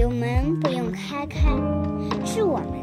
有门不用开开，是我们，